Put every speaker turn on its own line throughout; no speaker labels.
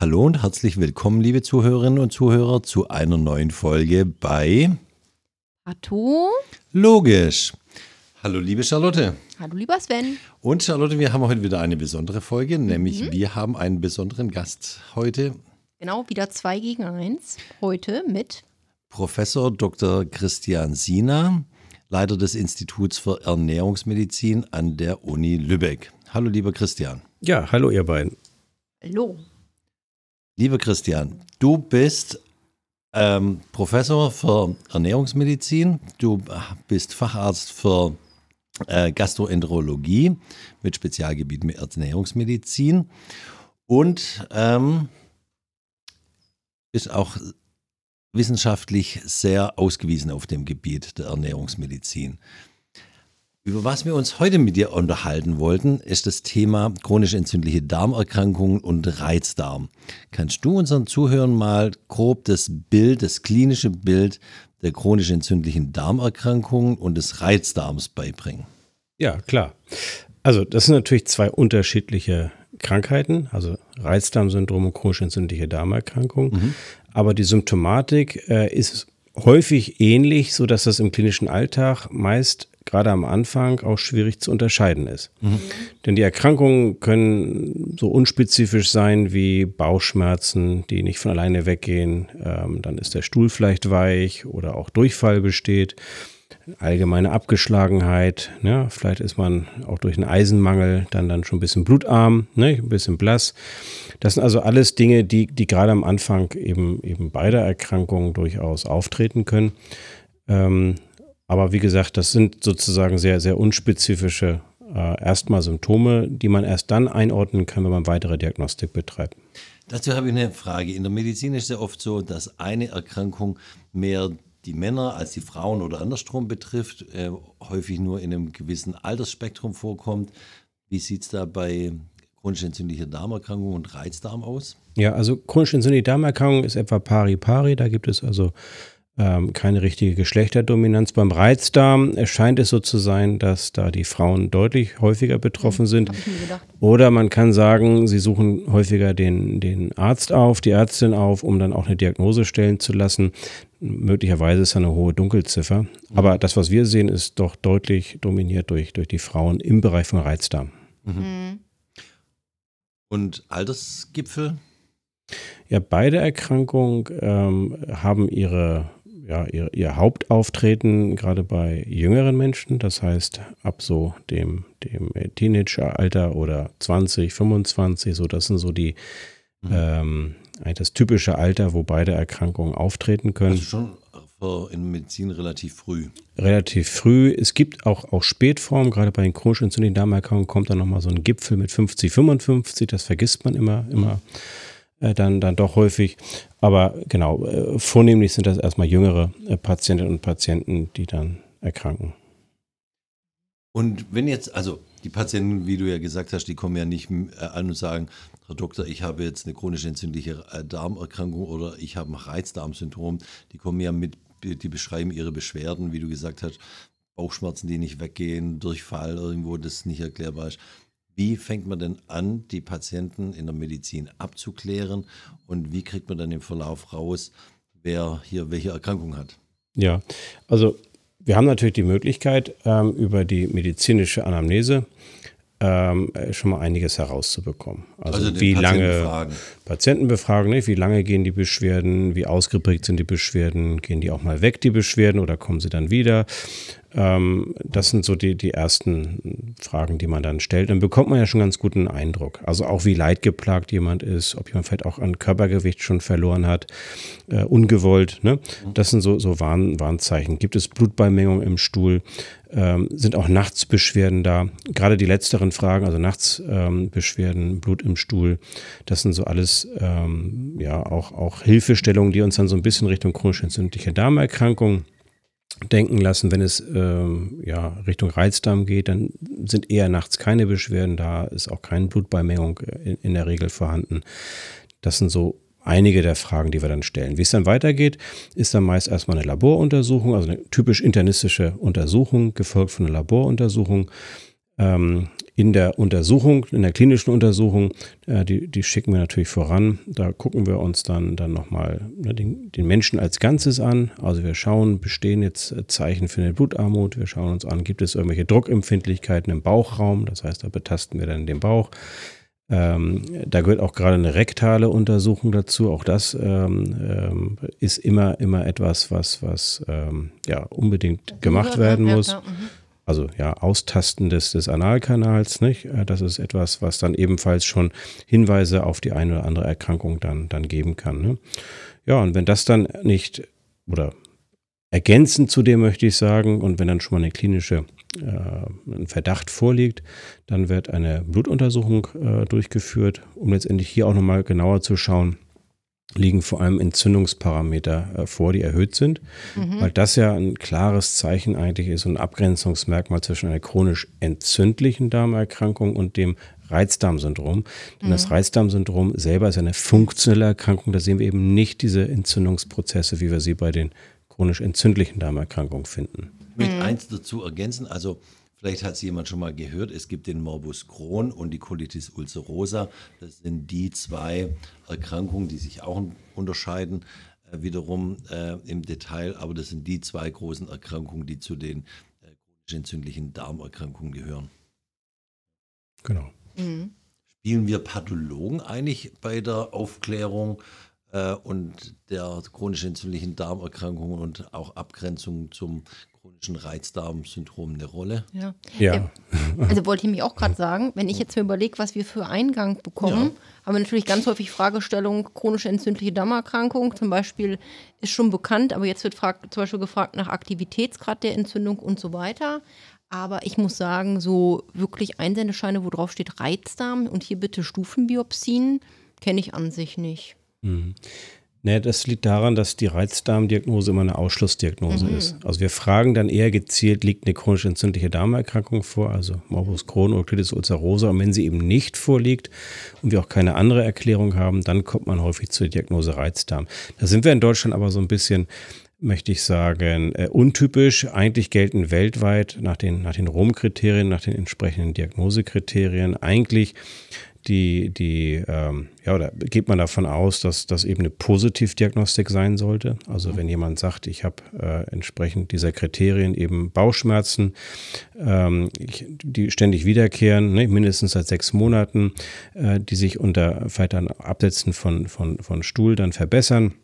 Hallo und herzlich willkommen, liebe Zuhörerinnen und Zuhörer, zu einer neuen Folge bei
Arto.
Logisch. Hallo, liebe Charlotte.
Hallo, lieber Sven.
Und Charlotte, wir haben heute wieder eine besondere Folge, nämlich mhm. wir haben einen besonderen Gast heute.
Genau, wieder zwei gegen eins. Heute mit
Professor Dr. Christian Sina, Leiter des Instituts für Ernährungsmedizin an der Uni Lübeck. Hallo, lieber Christian.
Ja, hallo, ihr beiden.
Hallo.
Lieber Christian, du bist ähm, Professor für Ernährungsmedizin, du bist Facharzt für äh, Gastroenterologie mit Spezialgebiet Ernährungsmedizin und ähm, bist auch wissenschaftlich sehr ausgewiesen auf dem Gebiet der Ernährungsmedizin. Über was wir uns heute mit dir unterhalten wollten, ist das Thema chronisch entzündliche Darmerkrankungen und Reizdarm. Kannst du unseren Zuhörern mal grob das Bild, das klinische Bild der chronisch entzündlichen Darmerkrankungen und des Reizdarms beibringen?
Ja, klar. Also das sind natürlich zwei unterschiedliche Krankheiten, also Reizdarmsyndrom und chronisch entzündliche Darmerkrankung. Mhm. Aber die Symptomatik äh, ist häufig ähnlich, sodass das im klinischen Alltag meist gerade am Anfang auch schwierig zu unterscheiden ist. Mhm. Denn die Erkrankungen können so unspezifisch sein wie Bauchschmerzen, die nicht von alleine weggehen. Ähm, dann ist der Stuhl vielleicht weich oder auch Durchfall besteht. Allgemeine Abgeschlagenheit, ne? vielleicht ist man auch durch einen Eisenmangel dann, dann schon ein bisschen blutarm, ne? ein bisschen blass. Das sind also alles Dinge, die, die gerade am Anfang eben, eben beider Erkrankungen durchaus auftreten können. Ähm, aber wie gesagt, das sind sozusagen sehr, sehr unspezifische äh, erstmal Symptome, die man erst dann einordnen kann, wenn man weitere Diagnostik betreibt.
Dazu habe ich eine Frage. In der Medizin ist es ja oft so, dass eine Erkrankung mehr die Männer als die Frauen oder andersrum betrifft, äh, häufig nur in einem gewissen Altersspektrum vorkommt. Wie sieht es da bei chronisch entzündlicher Darmerkrankung und Reizdarm aus?
Ja, also chronisch entzündliche Darmerkrankung ist etwa pari-pari. Da gibt es also ähm, keine richtige Geschlechterdominanz. Beim Reizdarm scheint es so zu sein, dass da die Frauen deutlich häufiger betroffen mhm, sind. Oder man kann sagen, sie suchen häufiger den, den Arzt auf, die Ärztin auf, um dann auch eine Diagnose stellen zu lassen. Möglicherweise ist da eine hohe Dunkelziffer. Mhm. Aber das, was wir sehen, ist doch deutlich dominiert durch, durch die Frauen im Bereich von Reizdarm. Mhm. mhm.
Und Altersgipfel?
Ja, beide Erkrankungen ähm, haben ihre ja, ihr, ihr Hauptauftreten gerade bei jüngeren Menschen, das heißt ab so dem, dem Teenageralter oder 20, 25, so das sind so die mhm. ähm, das typische Alter, wo beide Erkrankungen auftreten können. Also
schon in Medizin relativ früh.
Relativ früh. Es gibt auch, auch Spätformen, gerade bei den chronisch entzündlichen Darmerkrankungen kommt dann nochmal so ein Gipfel mit 50, 55, das vergisst man immer, immer. Mhm äh, dann, dann doch häufig. Aber genau, äh, vornehmlich sind das erstmal jüngere äh, Patientinnen und Patienten, die dann erkranken.
Und wenn jetzt, also die Patienten, wie du ja gesagt hast, die kommen ja nicht an und sagen, Herr Doktor, ich habe jetzt eine chronisch entzündliche Darmerkrankung oder ich habe ein Reizdarmsyndrom. Die kommen ja mit, die beschreiben ihre Beschwerden, wie du gesagt hast, Bauchschmerzen, die nicht weggehen, Durchfall irgendwo, das nicht erklärbar ist. Wie fängt man denn an, die Patienten in der Medizin abzuklären und wie kriegt man dann im Verlauf raus, wer hier welche Erkrankung hat?
Ja, also wir haben natürlich die Möglichkeit, ähm, über die medizinische Anamnese ähm, schon mal einiges herauszubekommen. Also, also wie lange fragen. Patienten befragen, ne? wie lange gehen die Beschwerden, wie ausgeprägt sind die Beschwerden, gehen die auch mal weg, die Beschwerden, oder kommen sie dann wieder? Ähm, das sind so die, die ersten Fragen, die man dann stellt. Dann bekommt man ja schon ganz guten Eindruck. Also auch wie leidgeplagt jemand ist, ob jemand vielleicht auch an Körpergewicht schon verloren hat, äh, ungewollt. Ne? Das sind so, so Warn, Warnzeichen. Gibt es Blutbeimengung im Stuhl? Ähm, sind auch Nachtsbeschwerden da? Gerade die letzteren Fragen, also Nachtsbeschwerden, ähm, Blut im Stuhl, das sind so alles ähm, ja auch, auch Hilfestellungen, die uns dann so ein bisschen Richtung chronisch entzündliche Darmerkrankung denken lassen, wenn es ähm, ja, Richtung Reizdarm geht, dann sind eher nachts keine Beschwerden da, ist auch keine Blutbeimengung in, in der Regel vorhanden. Das sind so einige der Fragen, die wir dann stellen. Wie es dann weitergeht, ist dann meist erstmal eine Laboruntersuchung, also eine typisch internistische Untersuchung, gefolgt von einer Laboruntersuchung. Ähm, in der Untersuchung, in der klinischen Untersuchung, äh, die, die schicken wir natürlich voran. Da gucken wir uns dann, dann nochmal ne, den, den Menschen als Ganzes an. Also wir schauen, bestehen jetzt äh, Zeichen für eine Blutarmut. Wir schauen uns an, gibt es irgendwelche Druckempfindlichkeiten im Bauchraum. Das heißt, da betasten wir dann den Bauch. Ähm, da gehört auch gerade eine rektale Untersuchung dazu. Auch das ähm, ähm, ist immer, immer etwas, was, was ähm, ja, unbedingt gemacht werden muss. Mhm. Also ja, Austasten des, des Analkanals, nicht? Äh, das ist etwas, was dann ebenfalls schon Hinweise auf die eine oder andere Erkrankung dann, dann geben kann. Ne? Ja, und wenn das dann nicht oder ergänzend zu dem möchte ich sagen, und wenn dann schon mal eine klinische äh, ein Verdacht vorliegt, dann wird eine Blutuntersuchung äh, durchgeführt, um letztendlich hier auch nochmal genauer zu schauen, liegen vor allem Entzündungsparameter äh, vor, die erhöht sind, mhm. weil das ja ein klares Zeichen eigentlich ist, ein Abgrenzungsmerkmal zwischen einer chronisch entzündlichen Darmerkrankung und dem Reizdarmsyndrom. Denn mhm. das Reizdarmsyndrom selber ist eine funktionelle Erkrankung. Da sehen wir eben nicht diese Entzündungsprozesse, wie wir sie bei den chronisch entzündlichen Darmerkrankungen finden.
Ich möchte eins dazu ergänzen. Also Vielleicht hat es jemand schon mal gehört, es gibt den Morbus Crohn und die Colitis ulcerosa. Das sind die zwei Erkrankungen, die sich auch unterscheiden, äh, wiederum äh, im Detail. Aber das sind die zwei großen Erkrankungen, die zu den äh, chronisch entzündlichen Darmerkrankungen gehören.
Genau.
Mhm. Spielen wir Pathologen eigentlich bei der Aufklärung äh, und der chronisch entzündlichen Darmerkrankungen und auch Abgrenzung zum chronischen Reizdarmsyndrom eine Rolle.
Ja. ja. Also wollte ich mich auch gerade sagen, wenn ich jetzt mir überlege, was wir für Eingang bekommen, ja. haben wir natürlich ganz häufig Fragestellungen, chronische entzündliche Darmerkrankung zum Beispiel ist schon bekannt, aber jetzt wird frag, zum Beispiel gefragt nach Aktivitätsgrad der Entzündung und so weiter. Aber ich muss sagen, so wirklich Einsendescheine, wo drauf steht Reizdarm und hier bitte Stufenbiopsien, kenne ich an sich nicht. Mhm.
Nee, das liegt daran, dass die Reizdarmdiagnose immer eine Ausschlussdiagnose mhm. ist. Also wir fragen dann eher gezielt, liegt eine chronisch entzündliche Darmerkrankung vor, also Morbus Crohn oder Colitis ulcerosa. Und wenn sie eben nicht vorliegt und wir auch keine andere Erklärung haben, dann kommt man häufig zur Diagnose Reizdarm. Da sind wir in Deutschland aber so ein bisschen möchte ich sagen, äh, untypisch. Eigentlich gelten weltweit nach den, nach den ROM-Kriterien, nach den entsprechenden Diagnosekriterien eigentlich die, die ähm, ja, oder geht man davon aus, dass das eben eine Positivdiagnostik sein sollte? Also wenn jemand sagt, ich habe äh, entsprechend dieser Kriterien eben Bauchschmerzen, ähm, ich, die ständig wiederkehren, ne, mindestens seit sechs Monaten, äh, die sich unter vielleicht dann Absetzen von, von, von Stuhl dann verbessern.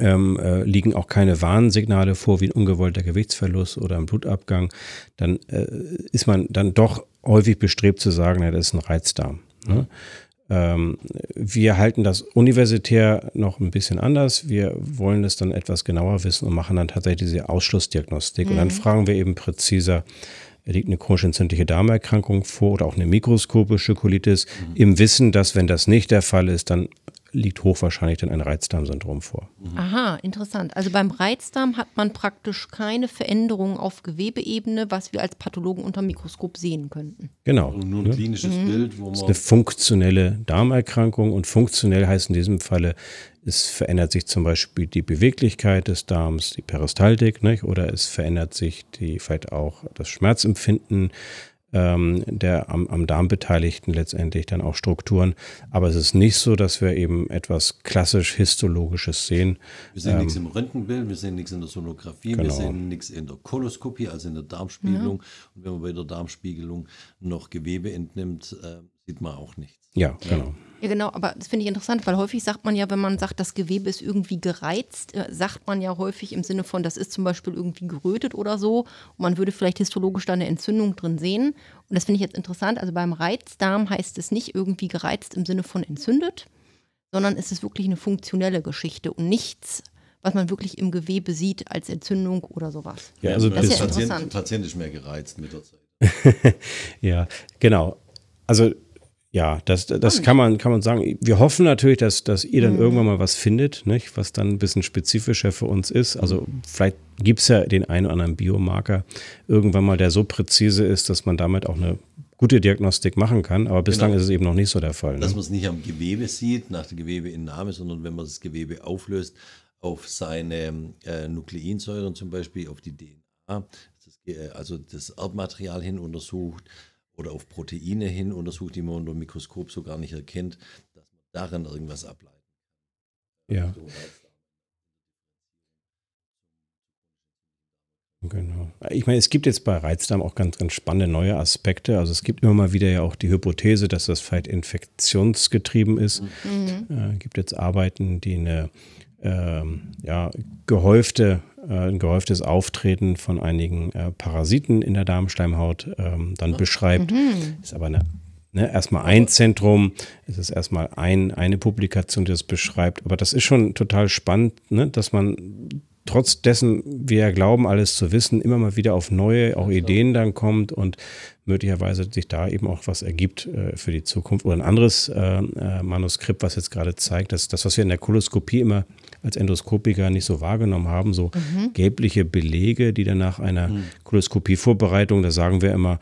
Ähm, äh, liegen auch keine Warnsignale vor, wie ein ungewollter Gewichtsverlust oder ein Blutabgang, dann äh, ist man dann doch häufig bestrebt zu sagen, ja, das ist ein Reizdarm. Ne? Ähm, wir halten das universitär noch ein bisschen anders. Wir wollen es dann etwas genauer wissen und machen dann tatsächlich diese Ausschlussdiagnostik. Mhm. Und dann mhm. fragen wir eben präziser, liegt eine chronisch entzündliche Darmerkrankung vor oder auch eine mikroskopische Colitis, mhm. im Wissen, dass wenn das nicht der Fall ist, dann liegt hochwahrscheinlich dann ein Reizdarmsyndrom vor.
Mhm. Aha, interessant. Also beim Reizdarm hat man praktisch keine Veränderung auf Gewebeebene, was wir als Pathologen unter Mikroskop sehen könnten.
Genau.
Und nur ein ne? klinisches mhm. Bild,
wo man. Das ist eine funktionelle Darmerkrankung und funktionell heißt in diesem Falle, es verändert sich zum Beispiel die Beweglichkeit des Darms, die Peristaltik, nicht? oder es verändert sich die, vielleicht auch das Schmerzempfinden ähm, der am, am Darm Beteiligten letztendlich dann auch Strukturen. Aber es ist nicht so, dass wir eben etwas klassisch Histologisches sehen.
Wir sehen ähm, nichts im Röntgenbild, wir sehen nichts in der Sonographie, genau. wir sehen nichts in der Koloskopie, also in der Darmspiegelung. Ja. Und wenn man bei der Darmspiegelung noch Gewebe entnimmt, äh, sieht man auch nichts.
Ja, genau.
Ja, genau, aber das finde ich interessant, weil häufig sagt man ja, wenn man sagt, das Gewebe ist irgendwie gereizt, äh, sagt man ja häufig im Sinne von, das ist zum Beispiel irgendwie gerötet oder so. Und man würde vielleicht histologisch da eine Entzündung drin sehen. Und das finde ich jetzt interessant. Also beim Reizdarm heißt es nicht irgendwie gereizt im Sinne von entzündet, sondern es ist wirklich eine funktionelle Geschichte und nichts, was man wirklich im Gewebe sieht als Entzündung oder sowas.
Ja, also das ist ja Patient, interessant. Patient ist mehr gereizt mit der Zeit.
ja, genau. Also ja, das, das kann man, kann man sagen. Wir hoffen natürlich, dass, dass ihr dann mhm. irgendwann mal was findet, nicht? was dann ein bisschen spezifischer für uns ist. Also vielleicht gibt es ja den einen oder anderen Biomarker irgendwann mal, der so präzise ist, dass man damit auch eine gute Diagnostik machen kann. Aber bislang genau. ist es eben noch nicht so der Fall.
Dass ne? man es nicht am Gewebe sieht, nach der Gewebeinnahme, sondern wenn man das Gewebe auflöst auf seine äh, Nukleinsäuren zum Beispiel, auf die DNA, das, äh, also das Erbmaterial hin untersucht oder auf Proteine hin untersucht, die man unter dem Mikroskop so gar nicht erkennt, dass man darin irgendwas ableitet.
Ja. Genau. Ich meine, es gibt jetzt bei Reizdarm auch ganz, ganz spannende neue Aspekte. Also es gibt immer mal wieder ja auch die Hypothese, dass das vielleicht infektionsgetrieben ist. Mhm. Äh, gibt jetzt Arbeiten, die eine ähm, ja, gehäufte, ein gehäuftes Auftreten von einigen äh, Parasiten in der Darmschleimhaut ähm, dann beschreibt. Mhm. Ist aber eine Ne, erstmal ein Zentrum, es ist erstmal ein, eine Publikation, die das beschreibt. Aber das ist schon total spannend, ne, dass man trotz dessen wir glauben, alles zu wissen, immer mal wieder auf neue auch Ideen dann kommt und möglicherweise sich da eben auch was ergibt äh, für die Zukunft. Oder ein anderes äh, äh, Manuskript, was jetzt gerade zeigt, dass das, was wir in der Koloskopie immer als Endoskopiker nicht so wahrgenommen haben, so mhm. gelbliche Belege, die dann nach einer mhm. Koloskopie-Vorbereitung, da sagen wir immer,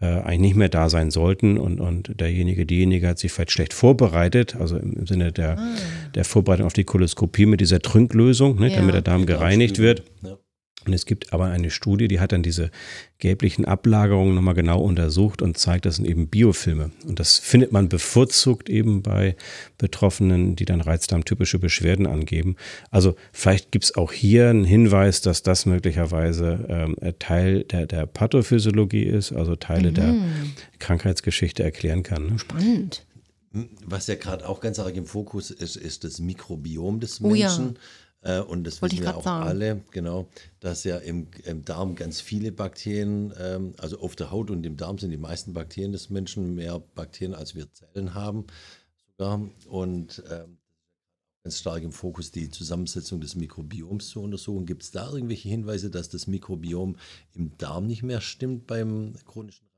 äh, eigentlich nicht mehr da sein sollten und, und derjenige, diejenige hat sich vielleicht schlecht vorbereitet, also im, im Sinne der, ah. der Vorbereitung auf die Koloskopie mit dieser Trünklösung, ne, ja. damit der Darm gereinigt wird. Ja. Und es gibt aber eine Studie, die hat dann diese gelblichen Ablagerungen nochmal genau untersucht und zeigt, das sind eben Biofilme. Und das findet man bevorzugt eben bei Betroffenen, die dann reizdarmtypische Beschwerden angeben. Also vielleicht gibt es auch hier einen Hinweis, dass das möglicherweise ähm, Teil der, der Pathophysiologie ist, also Teile mhm. der Krankheitsgeschichte erklären kann.
Ne? Spannend.
Was ja gerade auch ganz arg im Fokus ist, ist das Mikrobiom des Menschen. Oh ja äh, und das Wollte wissen wir auch sagen. alle, genau, dass ja im, im Darm ganz viele Bakterien, ähm, also auf der Haut und im Darm sind die meisten Bakterien des Menschen mehr Bakterien, als wir Zellen haben sogar. Und ähm, ganz stark im Fokus die Zusammensetzung des Mikrobioms zu untersuchen. Gibt es da irgendwelche Hinweise, dass das Mikrobiom im Darm nicht mehr stimmt beim chronischen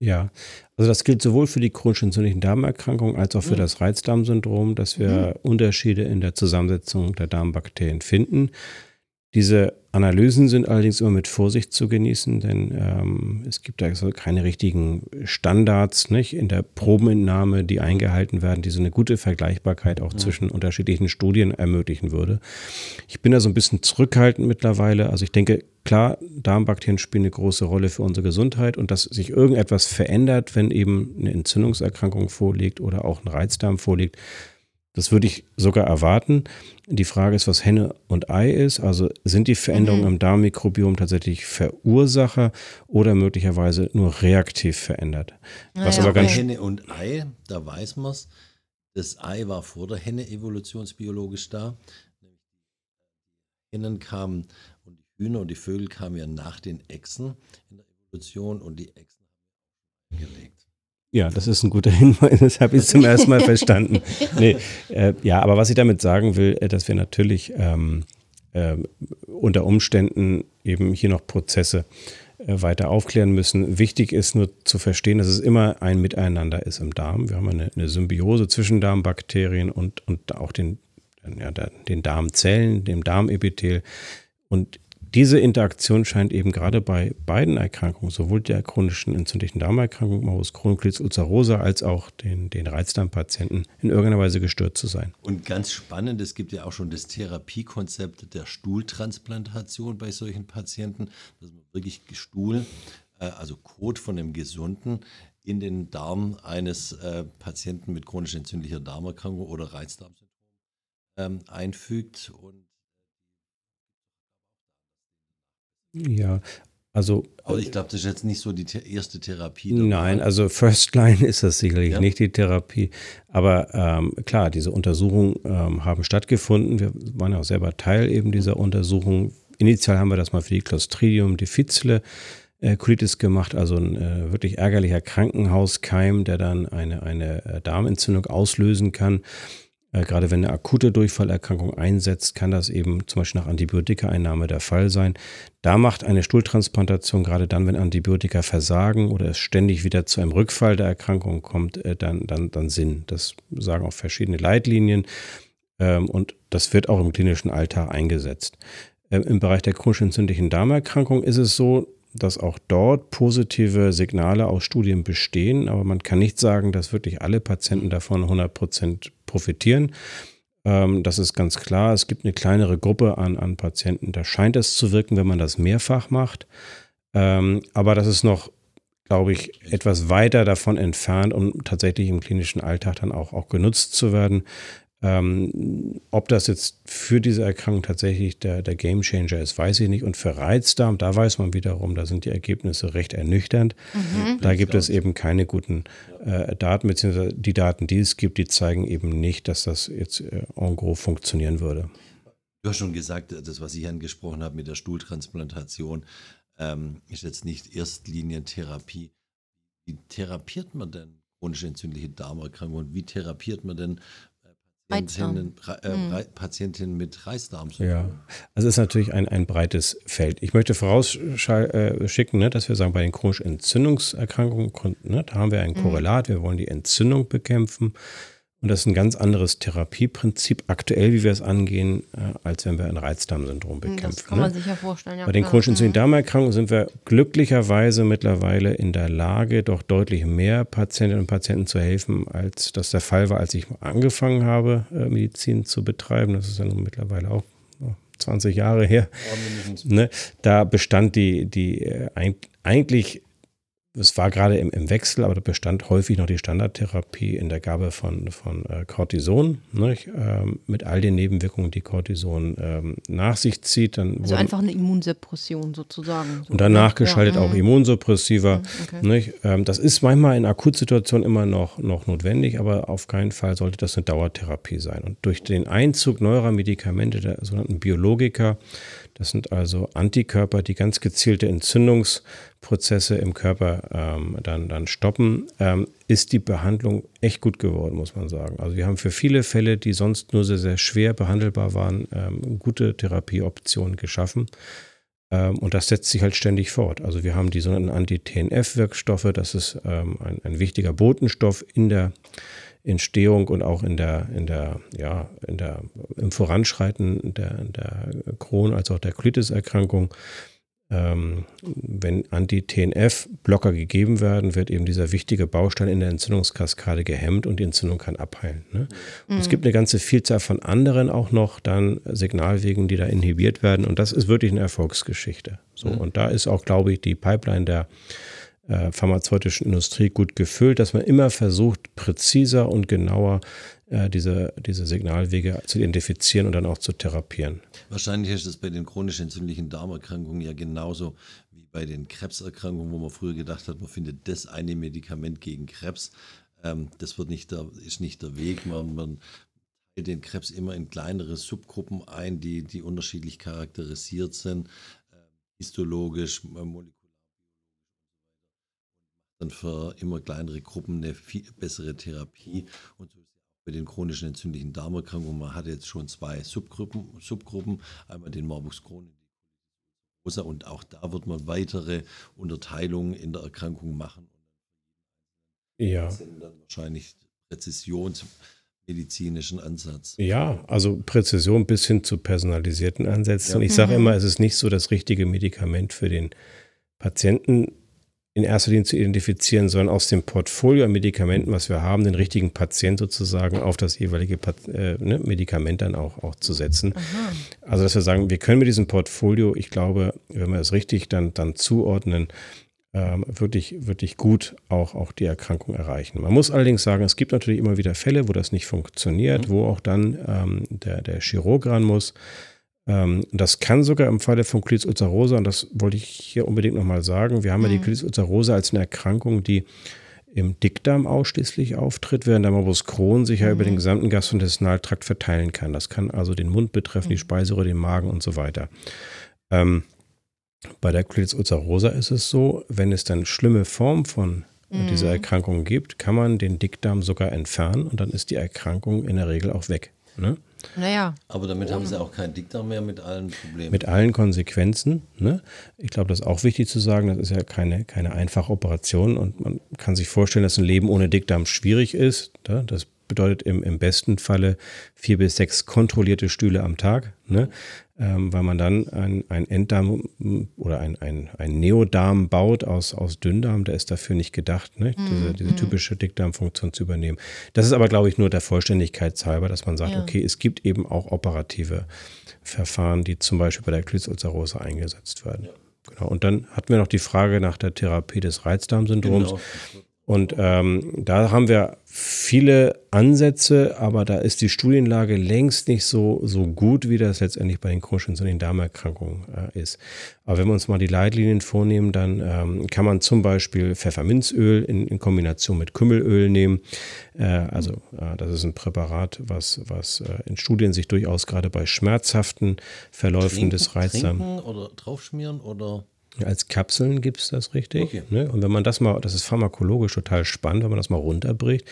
ja, also das gilt sowohl für die chronisch entzündlichen Darmerkrankungen als auch für mhm. das Reizdarmsyndrom, dass wir mhm. Unterschiede in der Zusammensetzung der Darmbakterien finden. Diese Analysen sind allerdings immer mit Vorsicht zu genießen, denn ähm, es gibt da keine richtigen Standards nicht, in der Probenentnahme, die eingehalten werden, die so eine gute Vergleichbarkeit auch ja. zwischen unterschiedlichen Studien ermöglichen würde. Ich bin da so ein bisschen zurückhaltend mittlerweile. Also ich denke, klar, Darmbakterien spielen eine große Rolle für unsere Gesundheit und dass sich irgendetwas verändert, wenn eben eine Entzündungserkrankung vorliegt oder auch ein Reizdarm vorliegt, das würde ich sogar erwarten. Die Frage ist, was Henne und Ei ist. Also sind die Veränderungen mhm. im Darmmikrobiom tatsächlich Verursacher oder möglicherweise nur reaktiv verändert?
Was naja, aber ganz Henne und Ei, da weiß man es. Das Ei war vor der Henne evolutionsbiologisch da. Die Hennen kamen und die Hühner und die Vögel kamen ja nach den Echsen in der Evolution und die Echsen haben gelegt.
Ja, das ist ein guter Hinweis, das habe ich zum ersten Mal verstanden. Nee, äh, ja, aber was ich damit sagen will, äh, dass wir natürlich ähm, äh, unter Umständen eben hier noch Prozesse äh, weiter aufklären müssen. Wichtig ist nur zu verstehen, dass es immer ein Miteinander ist im Darm. Wir haben eine, eine Symbiose zwischen Darmbakterien und, und auch den, ja, den Darmzellen, dem Darmepithel. Und diese Interaktion scheint eben gerade bei beiden Erkrankungen, sowohl der chronischen entzündlichen Darmerkrankung, Morbus Crohn-Colitis ulcerosa, als auch den, den Reizdarmpatienten in irgendeiner Weise gestört zu sein.
Und ganz spannend, es gibt ja auch schon das Therapiekonzept der Stuhltransplantation bei solchen Patienten, dass man wirklich Stuhl, äh, also Kot von einem Gesunden, in den Darm eines äh, Patienten mit chronisch entzündlicher Darmerkrankung oder Reizdarmsyndrom ähm, einfügt und
Ja, also.
Aber ich glaube, das ist jetzt nicht so die erste Therapie.
Dabei. Nein, also First Line ist das sicherlich ja. nicht die Therapie. Aber ähm, klar, diese Untersuchungen ähm, haben stattgefunden. Wir waren ja auch selber Teil eben dieser Untersuchung. Initial haben wir das mal für die Clostridium difficile äh, Colitis gemacht, also ein äh, wirklich ärgerlicher Krankenhauskeim, der dann eine, eine äh, Darmentzündung auslösen kann. Äh, gerade wenn eine akute Durchfallerkrankung einsetzt, kann das eben zum Beispiel nach Antibiotikaeinnahme der Fall sein. Da macht eine Stuhltransplantation, gerade dann, wenn Antibiotika versagen oder es ständig wieder zu einem Rückfall der Erkrankung kommt, äh, dann, dann, dann Sinn. Das sagen auch verschiedene Leitlinien ähm, und das wird auch im klinischen Alltag eingesetzt. Ähm, Im Bereich der chronisch entzündlichen Darmerkrankung ist es so, dass auch dort positive Signale aus Studien bestehen, aber man kann nicht sagen, dass wirklich alle Patienten davon 100 Prozent profitieren. Ähm, das ist ganz klar. Es gibt eine kleinere Gruppe an, an Patienten, da scheint es zu wirken, wenn man das mehrfach macht. Ähm, aber das ist noch glaube ich, etwas weiter davon entfernt, um tatsächlich im klinischen Alltag dann auch, auch genutzt zu werden. Ähm, ob das jetzt für diese Erkrankung tatsächlich der, der Game Changer ist, weiß ich nicht. Und für Reizdarm, da weiß man wiederum, da sind die Ergebnisse recht ernüchternd. Mhm. Da gibt es eben keine guten äh, Daten, beziehungsweise die Daten, die es gibt, die zeigen eben nicht, dass das jetzt äh, en gros funktionieren würde.
Du hast schon gesagt, das, was ich angesprochen habe mit der Stuhltransplantation, ähm, ist jetzt nicht Erstlinientherapie. Wie therapiert man denn chronische entzündliche Darmerkrankungen? Wie therapiert man denn Patientinnen, äh, mhm. Patientinnen mit Reisdarmsyndrom.
Ja, also es ist natürlich ein, ein breites Feld. Ich möchte vorausschicken, ne, dass wir sagen, bei den chronischen Entzündungserkrankungen, ne, da haben wir ein mhm. Korrelat, wir wollen die Entzündung bekämpfen. Und das ist ein ganz anderes Therapieprinzip aktuell, wie wir es angehen, äh, als wenn wir ein Reizdarmsyndrom bekämpfen. Das
kann man ne? sich ja vorstellen. Ja,
Bei den chronischen. Darmerkrankungen sind wir glücklicherweise mittlerweile in der Lage, doch deutlich mehr Patientinnen und Patienten zu helfen, als das der Fall war, als ich angefangen habe, äh, Medizin zu betreiben. Das ist ja nun mittlerweile auch 20 Jahre her. Ne? Da bestand die, die äh, eigentlich es war gerade im, im, Wechsel, aber da bestand häufig noch die Standardtherapie in der Gabe von, von äh, Cortison, ähm, mit all den Nebenwirkungen, die Cortison ähm, nach sich zieht. Dann
also einfach eine Immunsuppression sozusagen.
So und danach geschaltet ja, auch. Immunsuppressiva. Mhm, okay. Ähm, das ist manchmal in Akutsituationen immer noch, noch notwendig, aber auf keinen Fall sollte das eine Dauertherapie sein. Und durch den Einzug neuer Medikamente, der sogenannten Biologika, das sind also Antikörper, die ganz gezielte Entzündungsprozesse im Körper ähm, dann, dann stoppen. Ähm, ist die Behandlung echt gut geworden, muss man sagen. Also wir haben für viele Fälle, die sonst nur sehr, sehr schwer behandelbar waren, ähm, gute Therapieoptionen geschaffen. Ähm, und das setzt sich halt ständig fort. Also wir haben die sogenannten Anti-TNF-Wirkstoffe. Das ist ähm, ein, ein wichtiger Botenstoff in der Entstehung und auch in der, in der, ja, in der, im Voranschreiten der, der Crohn- als auch der Colitis-Erkrankung. Ähm, wenn Anti-TNF-Blocker gegeben werden, wird eben dieser wichtige Baustein in der Entzündungskaskade gehemmt und die Entzündung kann abheilen. Ne? Mhm. es gibt eine ganze Vielzahl von anderen auch noch dann Signalwegen, die da inhibiert werden und das ist wirklich eine Erfolgsgeschichte. So, mhm. Und da ist auch, glaube ich, die Pipeline der äh, pharmazeutischen Industrie gut gefüllt, dass man immer versucht, präziser und genauer äh, diese, diese Signalwege zu identifizieren und dann auch zu therapieren.
Wahrscheinlich ist es bei den chronisch entzündlichen Darmerkrankungen ja genauso wie bei den Krebserkrankungen, wo man früher gedacht hat, man findet das eine Medikament gegen Krebs. Ähm, das wird nicht der, ist nicht der Weg. Man, man teilt den Krebs immer in kleinere Subgruppen ein, die, die unterschiedlich charakterisiert sind, äh, histologisch, molekular dann für immer kleinere Gruppen eine viel bessere Therapie. Und so ist es auch bei den chronischen entzündlichen Darmerkrankungen. Man hat jetzt schon zwei Subgruppen, Subgruppen einmal den Morbus Crohn und auch da wird man weitere Unterteilungen in der Erkrankung machen.
Ja.
Das sind dann wahrscheinlich präzisionsmedizinischen Ansatz.
Ja, also Präzision bis hin zu personalisierten Ansätzen. Ja. Und ich sage mhm. immer, es ist nicht so das richtige Medikament für den Patienten in erster Linie zu identifizieren, sondern aus dem Portfolio an Medikamenten, was wir haben, den richtigen Patient sozusagen auf das jeweilige äh, ne, Medikament dann auch, auch zu setzen. Aha. Also, dass wir sagen, wir können mit diesem Portfolio, ich glaube, wenn wir es richtig dann, dann zuordnen, ähm, wirklich, wirklich gut auch, auch die Erkrankung erreichen. Man muss allerdings sagen, es gibt natürlich immer wieder Fälle, wo das nicht funktioniert, mhm. wo auch dann ähm, der, der Chirurg ran muss. Ähm, das kann sogar im Falle von Colitis ulcerosa, und das wollte ich hier unbedingt nochmal sagen, wir haben mhm. ja die mhm. Colitis ulcerosa als eine Erkrankung, die im Dickdarm ausschließlich auftritt, während der Morbus Crohn sich ja mhm. über den gesamten Gastrointestinaltrakt verteilen kann. Das kann also den Mund betreffen, mhm. die Speiseröhre, den Magen und so weiter. Ähm, bei der Colitis ulcerosa ist es so, wenn es dann schlimme Formen von mhm. dieser Erkrankung gibt, kann man den Dickdarm sogar entfernen und dann ist die Erkrankung in der Regel auch weg. Ne?
Naja.
Aber damit haben sie auch keinen Dickdarm mehr mit allen Problemen.
Mit allen Konsequenzen. Ne? Ich glaube, das ist auch wichtig zu sagen. Das ist ja keine, keine einfache Operation und man kann sich vorstellen, dass ein Leben ohne Dickdarm schwierig ist. Ne? Das bedeutet im, im besten Falle vier bis sechs kontrollierte Stühle am Tag, ne? ähm, weil man dann ein, ein Enddarm oder ein, ein, ein Neodarm baut aus, aus Dünndarm, der ist dafür nicht gedacht, ne? Mhm. diese, diese mhm. typische Dickdarmfunktion zu übernehmen. Das ist aber, glaube ich, nur der Vollständigkeit halber, dass man sagt, ja. okay, es gibt eben auch operative Verfahren, die zum Beispiel bei der Colitis ulcerosa eingesetzt werden. Ja. Genau. Und dann hatten wir noch die Frage nach der Therapie des Reizdarmsyndroms. Genau. Und ähm, da haben wir viele Ansätze, aber da ist die Studienlage längst nicht so, so gut, wie das letztendlich bei den chronischen und Darmerkrankungen äh, ist. Aber wenn wir uns mal die Leitlinien vornehmen, dann ähm, kann man zum Beispiel Pfefferminzöl in, in Kombination mit Kümmelöl nehmen. Äh, also äh, das ist ein Präparat, was, was äh, in Studien sich durchaus gerade bei schmerzhaften Verläufen trinken, des Reizdarms...
Oder draufschmieren oder...
Als Kapseln gibt es das richtig. Okay. Ne? Und wenn man das mal, das ist pharmakologisch total spannend, wenn man das mal runterbricht.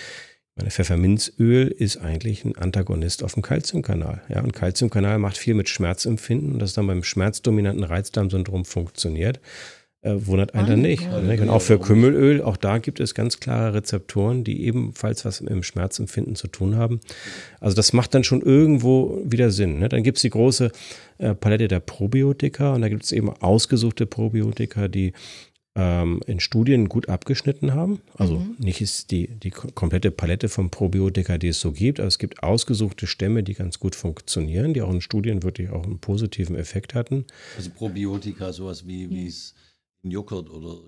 Meine Pfefferminzöl ist eigentlich ein Antagonist auf dem Kalziumkanal. Ja, und Kalziumkanal macht viel mit Schmerzempfinden das dann beim schmerzdominanten Reizdarmsyndrom funktioniert wundert einen dann nicht. Ja, ne? Und auch für Kümmelöl, auch da gibt es ganz klare Rezeptoren, die ebenfalls was mit dem Schmerzempfinden zu tun haben. Also das macht dann schon irgendwo wieder Sinn. Ne? Dann gibt es die große äh, Palette der Probiotika und da gibt es eben ausgesuchte Probiotika, die ähm, in Studien gut abgeschnitten haben. Also mhm. nicht ist die, die komplette Palette von Probiotika, die es so gibt, aber es gibt ausgesuchte Stämme, die ganz gut funktionieren, die auch in Studien wirklich auch einen positiven Effekt hatten.
Also Probiotika, sowas wie, wie es Joghurt oder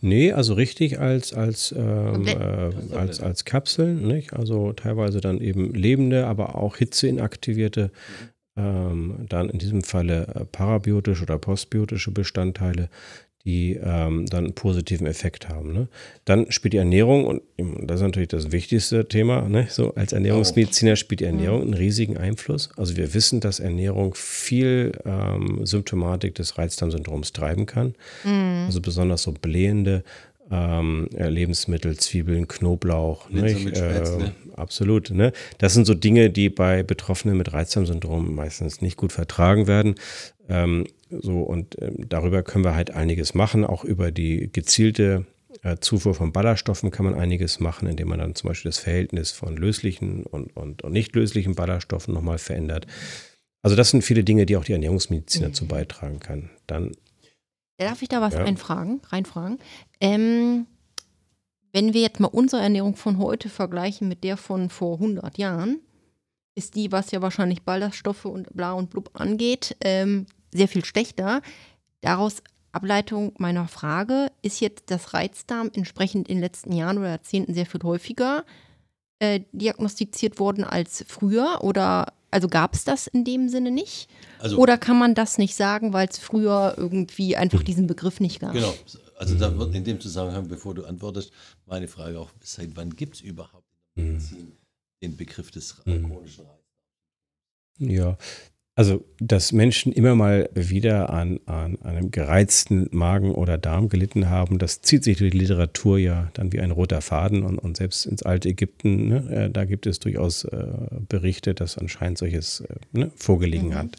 Nee, also richtig als, als, ähm, äh, als, als Kapseln, nicht? Also teilweise dann eben lebende, aber auch hitzeinaktivierte, mhm. ähm, dann in diesem Falle äh, parabiotische oder postbiotische Bestandteile, die ähm, dann einen positiven Effekt haben. Ne? Dann spielt die Ernährung, und das ist natürlich das wichtigste Thema, ne? so als Ernährungsmediziner spielt die Ernährung einen riesigen Einfluss. Also wir wissen, dass Ernährung viel ähm, Symptomatik des Reizdarmsyndroms treiben kann. Mhm. Also besonders so blähende ähm, Lebensmittel, Zwiebeln, Knoblauch. Nicht? Äh, absolut. Ne? Das sind so Dinge, die bei Betroffenen mit Reizdarmsyndrom meistens nicht gut vertragen werden. Ähm, so, und äh, darüber können wir halt einiges machen. Auch über die gezielte äh, Zufuhr von Ballaststoffen kann man einiges machen, indem man dann zum Beispiel das Verhältnis von löslichen und, und, und nicht löslichen Ballaststoffen nochmal verändert. Also das sind viele Dinge, die auch die Ernährungsmedizin dazu mhm. beitragen kann. Dann
Darf ich da was ja. einfragen, reinfragen? Ähm, wenn wir jetzt mal unsere Ernährung von heute vergleichen mit der von vor 100 Jahren, ist die, was ja wahrscheinlich Ballaststoffe und bla und blub angeht, ähm, sehr viel schlechter. Daraus Ableitung meiner Frage, ist jetzt das Reizdarm entsprechend in den letzten Jahren oder Jahrzehnten sehr viel häufiger äh, diagnostiziert worden als früher? Oder also gab es das in dem Sinne nicht? Also, oder kann man das nicht sagen, weil es früher irgendwie einfach diesen Begriff nicht gab?
Genau. Also da wird in dem Zusammenhang, bevor du antwortest, meine Frage auch, seit wann gibt es überhaupt in der Medizin den Begriff des chronischen Reizdarms?
Ja, also, dass Menschen immer mal wieder an, an einem gereizten Magen oder Darm gelitten haben, das zieht sich durch die Literatur ja dann wie ein roter Faden und, und selbst ins alte Ägypten, ne, äh, da gibt es durchaus äh, Berichte, dass anscheinend solches äh, ne, vorgelegen mhm. hat.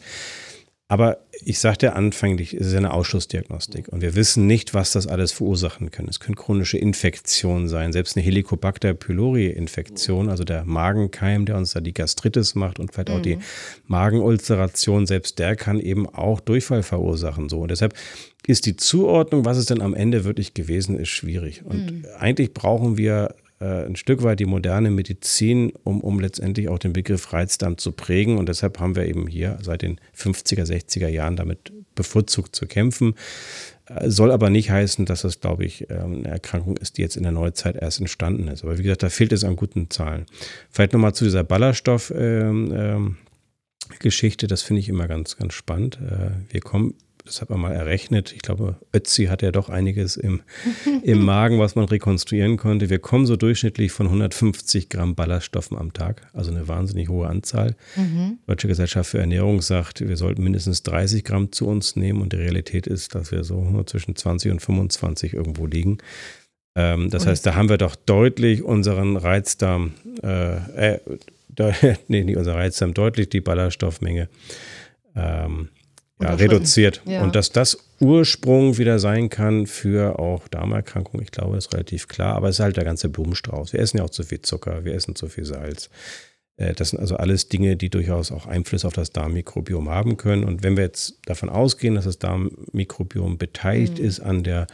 Aber ich sagte anfänglich, es ist eine Ausschlussdiagnostik und wir wissen nicht, was das alles verursachen kann. Es können chronische Infektionen sein, selbst eine Helicobacter pylori-Infektion, also der Magenkeim, der uns da die Gastritis macht und vielleicht auch die mhm. Magenulceration, selbst der kann eben auch Durchfall verursachen. So und deshalb ist die Zuordnung, was es denn am Ende wirklich gewesen ist, schwierig. Und mhm. eigentlich brauchen wir ein Stück weit die moderne Medizin, um, um letztendlich auch den Begriff Reizdarm zu prägen. Und deshalb haben wir eben hier seit den 50er, 60er Jahren damit bevorzugt zu kämpfen. Äh, soll aber nicht heißen, dass das, glaube ich, ähm, eine Erkrankung ist, die jetzt in der Neuzeit erst entstanden ist. Aber wie gesagt, da fehlt es an guten Zahlen. Vielleicht nochmal zu dieser Ballaststoff- ähm, ähm, das finde ich immer ganz, ganz spannend. Äh, wir kommen das hat man mal errechnet. Ich glaube, Ötzi hat ja doch einiges im, im Magen, was man rekonstruieren konnte. Wir kommen so durchschnittlich von 150 Gramm Ballaststoffen am Tag, also eine wahnsinnig hohe Anzahl. Mhm. Die Deutsche Gesellschaft für Ernährung sagt, wir sollten mindestens 30 Gramm zu uns nehmen und die Realität ist, dass wir so zwischen 20 und 25 irgendwo liegen. Ähm, das und heißt, da haben wir doch deutlich unseren Reizdarm, äh, äh, nee, nicht unser Reizdarm, deutlich die Ballaststoffmenge ähm, ja, reduziert. Ja. Und dass das Ursprung wieder sein kann für auch Darmerkrankungen, ich glaube, ist relativ klar. Aber es ist halt der ganze Blumenstrauß. Wir essen ja auch zu viel Zucker, wir essen zu viel Salz. Äh, das sind also alles Dinge, die durchaus auch Einfluss auf das Darmmikrobiom haben können. Und wenn wir jetzt davon ausgehen, dass das Darmmikrobiom beteiligt mhm. ist an der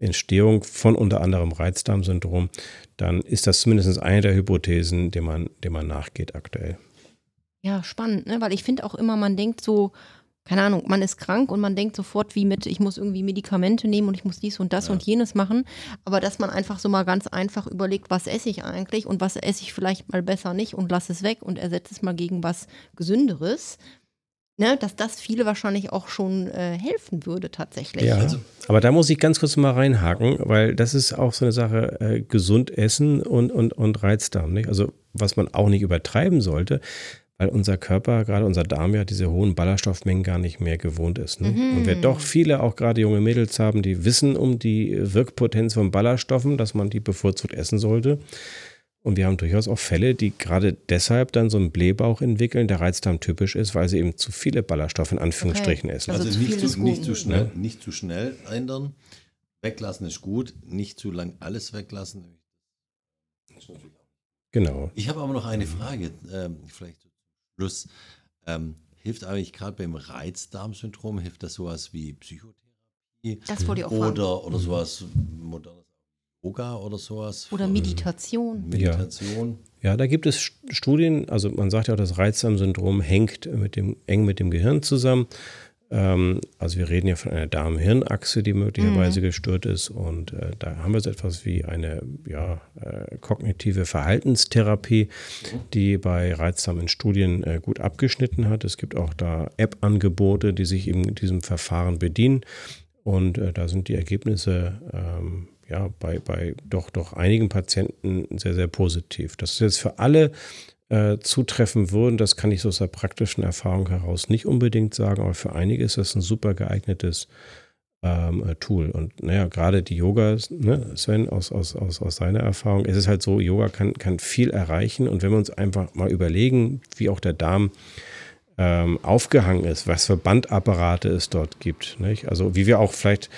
Entstehung von unter anderem Reizdarmsyndrom, dann ist das zumindest eine der Hypothesen, dem man, dem man nachgeht aktuell.
Ja, spannend, ne? weil ich finde auch immer, man denkt so, keine Ahnung, man ist krank und man denkt sofort wie mit, ich muss irgendwie Medikamente nehmen und ich muss dies und das ja. und jenes machen. Aber dass man einfach so mal ganz einfach überlegt, was esse ich eigentlich und was esse ich vielleicht mal besser nicht und lass es weg und ersetze es mal gegen was Gesünderes. Ne, dass das viele wahrscheinlich auch schon äh, helfen würde tatsächlich.
Ja, also, aber da muss ich ganz kurz mal reinhaken, weil das ist auch so eine Sache, äh, gesund essen und, und, und Reizdarm. Nicht? Also was man auch nicht übertreiben sollte, weil unser Körper, gerade unser Darm ja diese hohen Ballaststoffmengen gar nicht mehr gewohnt ist. Ne? Mhm. Und wir doch viele, auch gerade junge Mädels haben, die wissen um die Wirkpotenz von Ballaststoffen, dass man die bevorzugt essen sollte. Und wir haben durchaus auch Fälle, die gerade deshalb dann so einen Blähbauch entwickeln, der Reizdarm typisch ist, weil sie eben zu viele Ballaststoffe in Anführungsstrichen okay. essen.
Also, also nicht, zu, nicht, zu, schnell, ne? nicht zu schnell ändern. Weglassen ist gut, nicht zu lang alles weglassen.
Genau.
Ich habe aber noch eine Frage, ähm, vielleicht Plus ähm, hilft eigentlich gerade beim Reizdarmsyndrom, hilft das sowas wie Psychotherapie?
Das wollte ich auch
Oder, fragen. oder sowas modernes Yoga oder sowas?
Oder Meditation.
Meditation.
Ja. ja, da gibt es Studien, also man sagt ja auch, das Reizdarmsyndrom hängt mit dem, eng mit dem Gehirn zusammen. Ähm, also wir reden ja von einer Darm-Hirn-Achse, die möglicherweise mhm. gestört ist. Und äh, da haben wir so etwas wie eine ja, äh, kognitive Verhaltenstherapie, mhm. die bei Reizdarm in Studien äh, gut abgeschnitten hat. Es gibt auch da App-Angebote, die sich eben diesem Verfahren bedienen. Und äh, da sind die Ergebnisse ähm, ja, bei, bei doch, doch einigen Patienten sehr, sehr positiv. Das ist jetzt für alle äh, zutreffen würden, das kann ich so aus der praktischen Erfahrung heraus nicht unbedingt sagen, aber für einige ist das ein super geeignetes ähm, äh, Tool. Und naja, gerade die Yoga, ne, Sven, aus, aus, aus, aus seiner Erfahrung, es ist halt so, Yoga kann, kann viel erreichen und wenn wir uns einfach mal überlegen, wie auch der Darm ähm, aufgehangen ist, was für Bandapparate es dort gibt. Nicht? Also wie wir auch vielleicht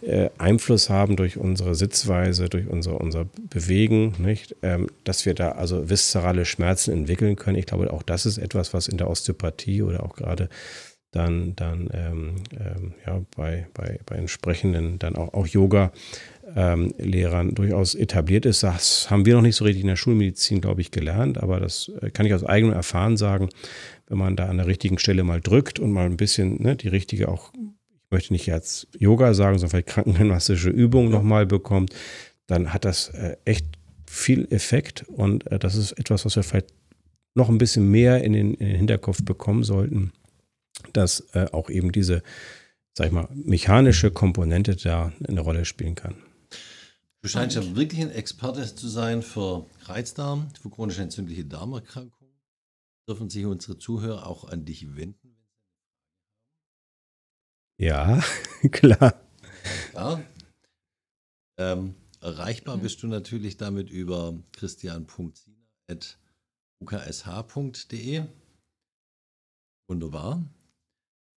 äh, Einfluss haben durch unsere Sitzweise, durch unser, unser Bewegen, nicht? Ähm, dass wir da also viszerale Schmerzen entwickeln können. Ich glaube, auch das ist etwas, was in der Osteopathie oder auch gerade dann, dann ähm, ähm, ja, bei, bei, bei entsprechenden, dann auch, auch Yoga, ähm, durchaus etabliert ist. Das haben wir noch nicht so richtig in der Schulmedizin, glaube ich, gelernt, aber das äh, kann ich aus eigenem Erfahren sagen wenn man da an der richtigen Stelle mal drückt und mal ein bisschen ne, die richtige auch, ich möchte nicht jetzt Yoga sagen, sondern vielleicht krankengymnastische Übung ja. nochmal bekommt, dann hat das äh, echt viel Effekt und äh, das ist etwas, was wir vielleicht noch ein bisschen mehr in den, in den Hinterkopf bekommen sollten, dass äh, auch eben diese, sag ich mal, mechanische Komponente da eine Rolle spielen kann.
Du scheinst ja wirklich ein Experte zu sein für Reizdarm, für chronisch entzündliche Darmerkrankungen dürfen sich unsere Zuhörer auch an dich wenden?
Ja, klar.
Ja. Ähm, erreichbar bist du natürlich damit über christian.zina.uksh.de. Wunderbar.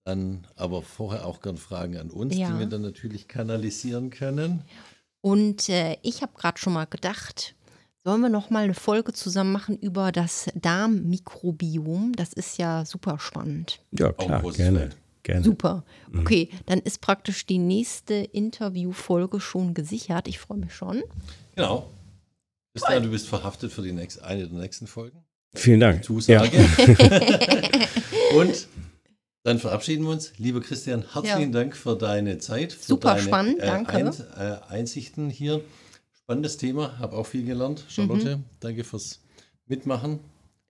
Dann aber vorher auch gern Fragen an uns, ja. die wir dann natürlich kanalisieren können.
Und äh, ich habe gerade schon mal gedacht, Sollen wir noch mal eine Folge zusammen machen über das Darmmikrobiom? Das ist ja super spannend.
Ja, klar, gerne. Gerne.
Super. Mhm. Okay, dann ist praktisch die nächste Interviewfolge schon gesichert. Ich freue mich schon.
Genau. Bis dann, du bist verhaftet für die nächste, eine der nächsten Folgen.
Vielen Dank.
Zusage. Ja. Und dann verabschieden wir uns. Lieber Christian, herzlichen ja. Dank für deine Zeit. Für
Super
deine,
spannend, äh, danke. Ein,
äh, Einsichten hier. Spannendes Thema, habe auch viel gelernt. Charlotte, mhm. danke fürs Mitmachen.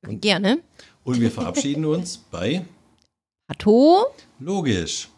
Und, Gerne.
Und wir verabschieden uns bei
Pato.
Logisch.